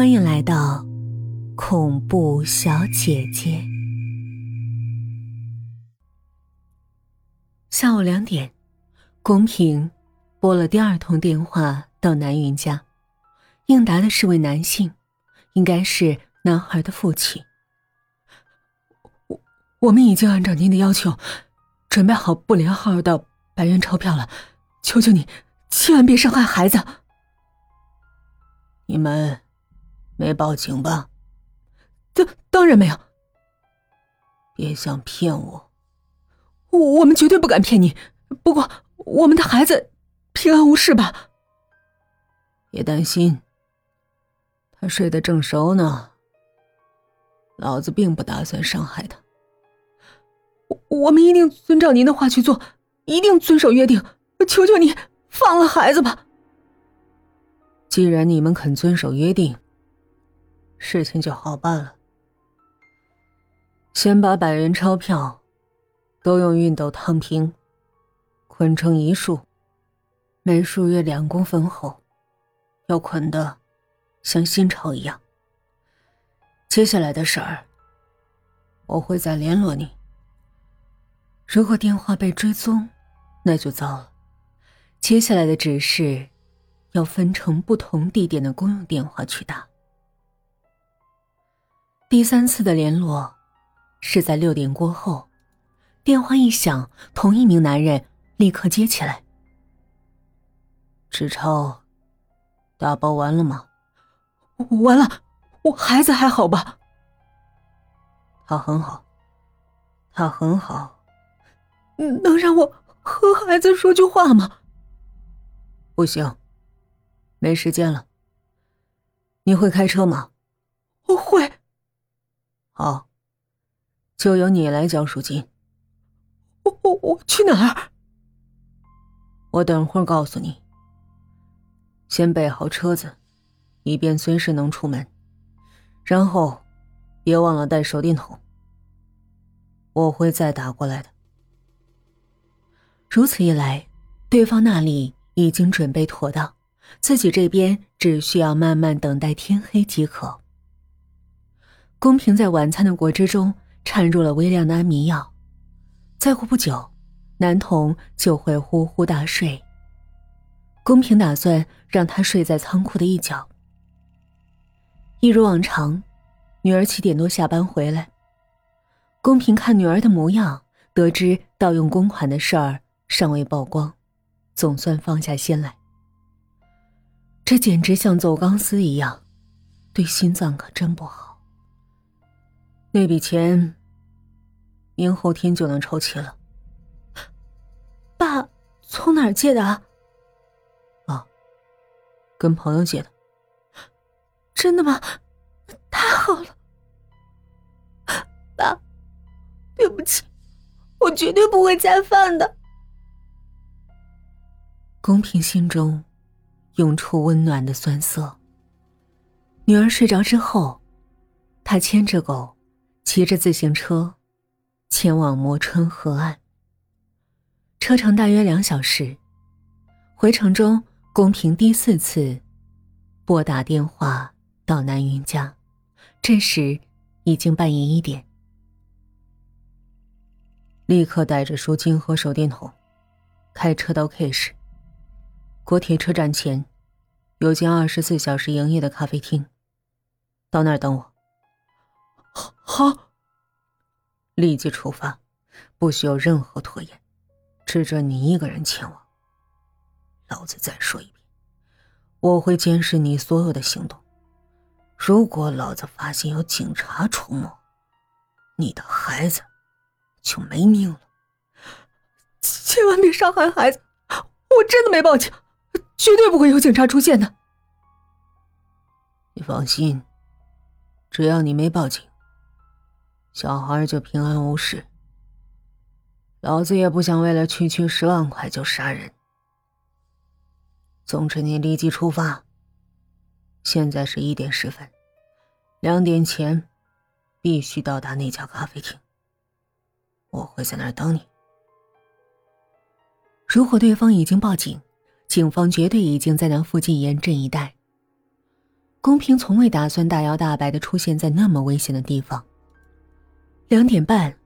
欢迎来到恐怖小姐姐。下午两点，公平拨了第二通电话到南云家，应答的是位男性，应该是男孩的父亲。我我们已经按照您的要求，准备好不连号的百元钞票了，求求你，千万别伤害孩子。你们。没报警吧？当当然没有。别想骗我，我我们绝对不敢骗你。不过我们的孩子平安无事吧？别担心，他睡得正熟呢。老子并不打算伤害他。我我们一定遵照您的话去做，一定遵守约定。求求你放了孩子吧。既然你们肯遵守约定。事情就好办了。先把百元钞票都用熨斗烫平，捆成一束，每束约两公分厚，要捆的像新钞一样。接下来的事儿，我会再联络你。如果电话被追踪，那就糟了。接下来的指示，要分成不同地点的公用电话去打。第三次的联络是在六点过后，电话一响，同一名男人立刻接起来。志超打包完了吗？完了，我孩子还好吧？他很好，他很好。能让我和孩子说句话吗？不行，没时间了。你会开车吗？我会。好，就由你来交赎金。我我我去哪儿？我等会儿告诉你。先备好车子，以便随时能出门。然后，别忘了带手电筒。我会再打过来的。如此一来，对方那里已经准备妥当，自己这边只需要慢慢等待天黑即可。公平在晚餐的果汁中掺入了微量的安眠药，再过不久，男童就会呼呼大睡。公平打算让他睡在仓库的一角。一如往常，女儿七点多下班回来。公平看女儿的模样，得知盗用公款的事儿尚未曝光，总算放下心来。这简直像走钢丝一样，对心脏可真不好。那笔钱，明后天就能筹齐了。爸，从哪儿借的？啊，跟朋友借的。真的吗？太好了，爸，对不起，我绝对不会再犯的。公平心中涌出温暖的酸涩。女儿睡着之后，他牵着狗。骑着自行车，前往磨春河岸。车程大约两小时。回程中，宫平第四次拨打电话到南云家，这时已经半夜一点。立刻带着赎金和手电筒，开车到 K 市。国铁车站前有间二十四小时营业的咖啡厅，到那儿等我。好，好立即出发，不需要任何拖延，只准你一个人前往。老子再说一遍，我会监视你所有的行动。如果老子发现有警察出没，你的孩子就没命了。千万别伤害孩子，我真的没报警，绝对不会有警察出现的。你放心，只要你没报警。小孩就平安无事。老子也不想为了区区十万块就杀人。总之，你立即出发。现在是一点十分，两点前必须到达那家咖啡厅。我会在那儿等你。如果对方已经报警，警方绝对已经在那附近严阵以待。公平从未打算大摇大摆的出现在那么危险的地方。两点半，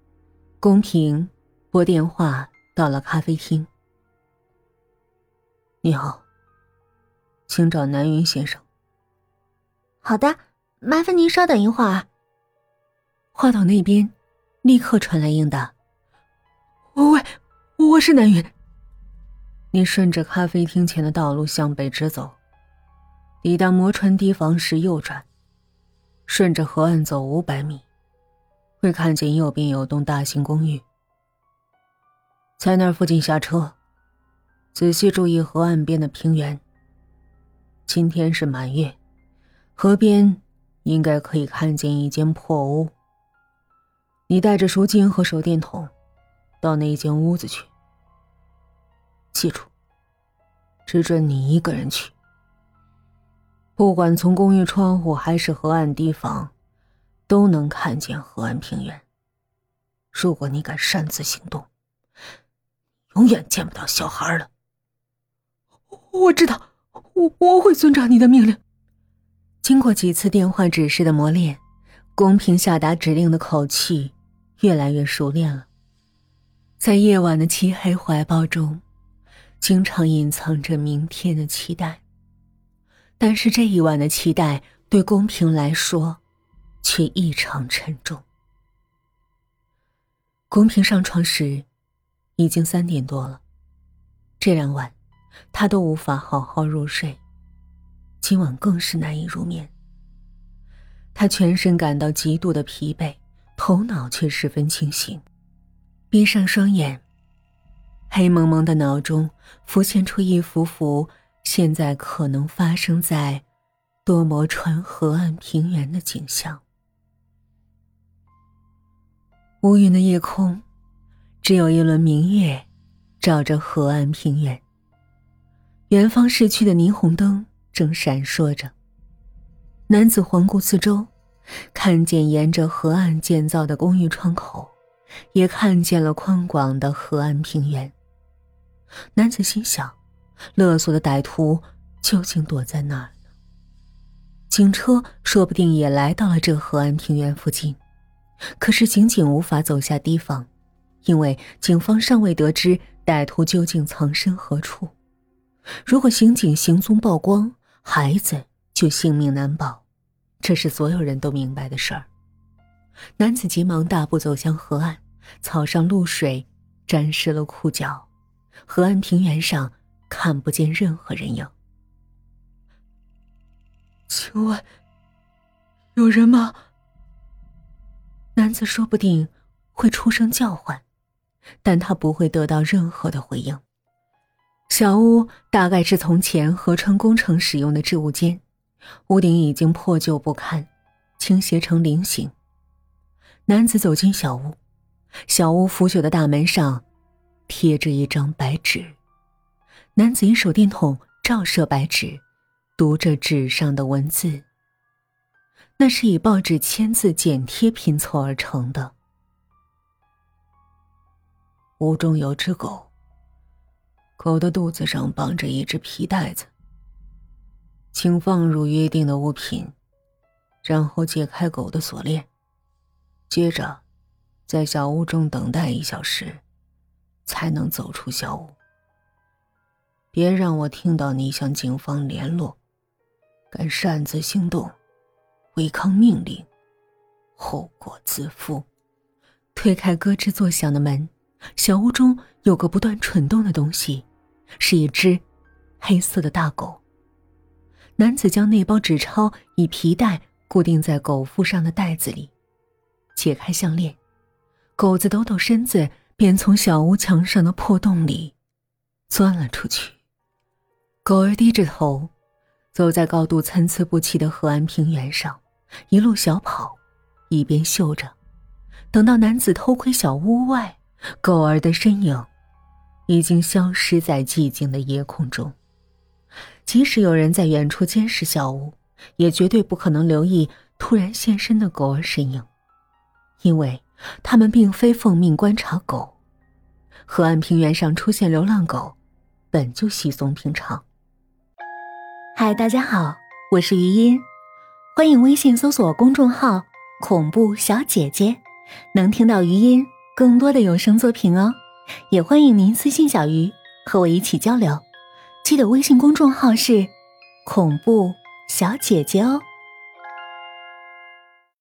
宫平拨电话到了咖啡厅。你好，请找南云先生。好的，麻烦您稍等一会儿。话筒那边立刻传来应答：“喂，我是南云。”你顺着咖啡厅前的道路向北直走，抵达磨川堤防时右转，顺着河岸走五百米，会看见右边有栋大型公寓，在那附近下车。仔细注意河岸边的平原。今天是满月，河边应该可以看见一间破屋。你带着赎金和手电筒，到那间屋子去。记住，只准你一个人去。不管从公寓窗户还是河岸堤防，都能看见河岸平原。如果你敢擅自行动，永远见不到小孩了。我知道，我我会遵照你的命令。经过几次电话指示的磨练，公平下达指令的口气越来越熟练了。在夜晚的漆黑怀抱中，经常隐藏着明天的期待。但是这一晚的期待对公平来说，却异常沉重。公平上床时，已经三点多了。这两晚。他都无法好好入睡，今晚更是难以入眠。他全身感到极度的疲惫，头脑却十分清醒。闭上双眼，黑蒙蒙的脑中浮现出一幅幅现在可能发生在多摩川河岸平原的景象。乌云的夜空，只有一轮明月，照着河岸平原。远方市区的霓虹灯正闪烁着。男子环顾四周，看见沿着河岸建造的公寓窗口，也看见了宽广的河岸平原。男子心想：勒索的歹徒究竟躲在哪儿呢？警车说不定也来到了这河岸平原附近，可是刑警无法走下堤防，因为警方尚未得知歹徒究竟藏身何处。如果刑警行踪曝光，孩子就性命难保，这是所有人都明白的事儿。男子急忙大步走向河岸，草上露水沾湿了裤脚，河岸平原上看不见任何人影。请问，有人吗？男子说不定会出声叫唤，但他不会得到任何的回应。小屋大概是从前河川工程使用的置物间，屋顶已经破旧不堪，倾斜成菱形。男子走进小屋，小屋腐朽的大门上贴着一张白纸。男子以手电筒照射白纸，读着纸上的文字。那是以报纸签字剪贴拼凑而成的。屋中有只狗。狗的肚子上绑着一只皮带子，请放入约定的物品，然后解开狗的锁链，接着，在小屋中等待一小时，才能走出小屋。别让我听到你向警方联络，敢擅自行动，违抗命令，后果自负。推开咯吱作响的门。小屋中有个不断蠢动的东西，是一只黑色的大狗。男子将那包纸钞以皮带固定在狗腹上的袋子里，解开项链，狗子抖抖身子，便从小屋墙上的破洞里钻了出去。狗儿低着头，走在高度参差不齐的河岸平原上，一路小跑，一边嗅着。等到男子偷窥小屋外。狗儿的身影已经消失在寂静的夜空中。即使有人在远处监视小屋，也绝对不可能留意突然现身的狗儿身影，因为他们并非奉命观察狗。河岸平原上出现流浪狗，本就稀松平常。嗨，大家好，我是余音，欢迎微信搜索公众号“恐怖小姐姐”，能听到语音更多的有声作品哦。也欢迎您私信小鱼和我一起交流，记得微信公众号是“恐怖小姐姐”哦。